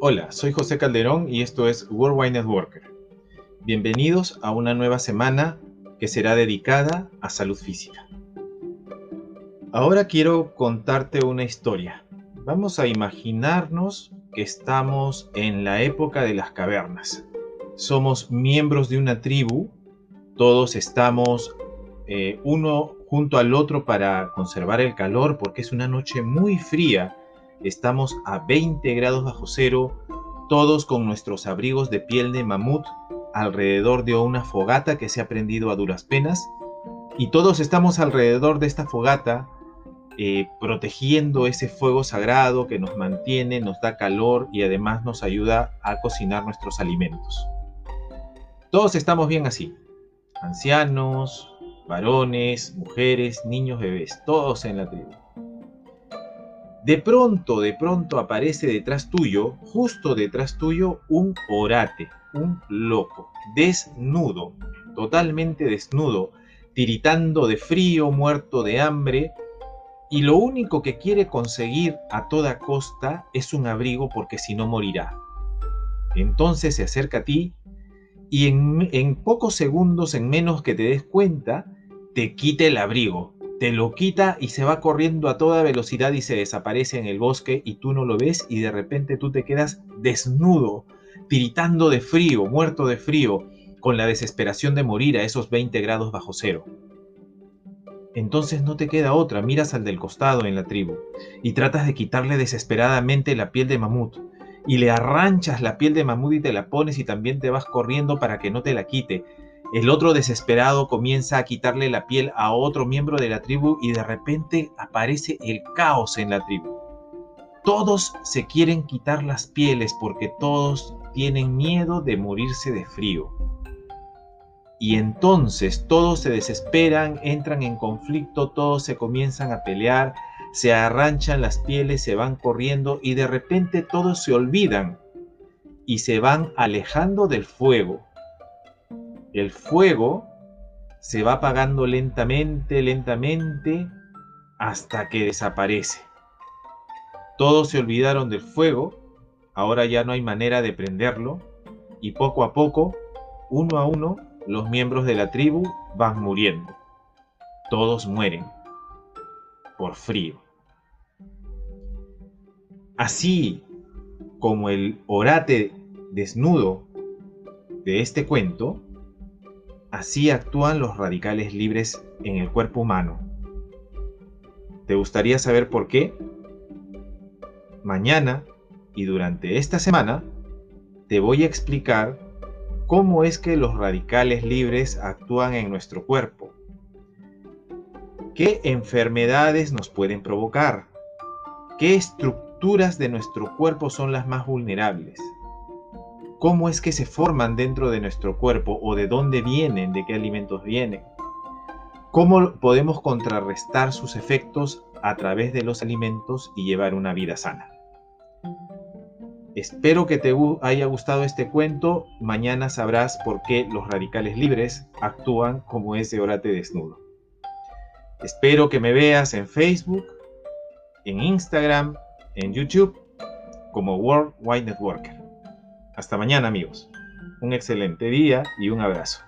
Hola, soy José Calderón y esto es Worldwide Networker. Bienvenidos a una nueva semana que será dedicada a salud física. Ahora quiero contarte una historia. Vamos a imaginarnos que estamos en la época de las cavernas. Somos miembros de una tribu, todos estamos eh, uno junto al otro para conservar el calor porque es una noche muy fría. Estamos a 20 grados bajo cero, todos con nuestros abrigos de piel de mamut alrededor de una fogata que se ha prendido a duras penas y todos estamos alrededor de esta fogata eh, protegiendo ese fuego sagrado que nos mantiene, nos da calor y además nos ayuda a cocinar nuestros alimentos. Todos estamos bien así, ancianos, varones, mujeres, niños, bebés, todos en la tribu. De pronto, de pronto aparece detrás tuyo, justo detrás tuyo, un orate, un loco, desnudo, totalmente desnudo, tiritando de frío, muerto de hambre, y lo único que quiere conseguir a toda costa es un abrigo porque si no morirá. Entonces se acerca a ti y en, pocos segundos, en menos que te des cuenta, te quita el abrigo, te lo quita y se va corriendo a toda velocidad y se desaparece en el bosque y tú no lo ves y de repente tú te quedas desnudo, tiritando de frío, muerto de frío, con la desesperación de morir a esos 20 grados bajo cero. Entonces no te queda otra, miras al del costado en la tribu y tratas de quitarle desesperadamente la piel de mamut y le arranchas la piel de mamut y te la pones y también te vas corriendo para que no te la quite el otro desesperado comienza a quitarle la piel a otro miembro de la tribu y de repente aparece el caos en la tribu. Todos se quieren quitar las pieles porque todos tienen miedo de morirse de frío. Y entonces todos se desesperan, entran en conflicto, todos se comienzan a pelear, se arranchan las pieles, se van corriendo y de repente todos se olvidan y se van alejando del fuego el fuego se va apagando lentamente, lentamente, hasta que desaparece. Todos se olvidaron del fuego, ahora ya no hay manera de prenderlo, y poco a poco, uno a uno, los miembros de la tribu van muriendo. Todos mueren por frío. Así como el orate desnudo de este cuento, Así actúan los radicales libres en el cuerpo humano. ¿Te gustaría saber por qué? Mañana y durante esta semana te voy a explicar cómo es que los radicales libres actúan en nuestro cuerpo. ¿Qué enfermedades nos pueden provocar? ¿Qué estructuras de nuestro cuerpo son las más vulnerables? Cómo es que se forman dentro de nuestro cuerpo o de dónde vienen, de qué alimentos vienen. Cómo podemos contrarrestar sus efectos a través de los alimentos y llevar una vida sana. Espero que te haya gustado este cuento. Mañana sabrás por qué los radicales libres actúan como ese orate desnudo. Espero que me veas en Facebook, en Instagram, en YouTube como World Wide Networker. Hasta mañana amigos. Un excelente día y un abrazo.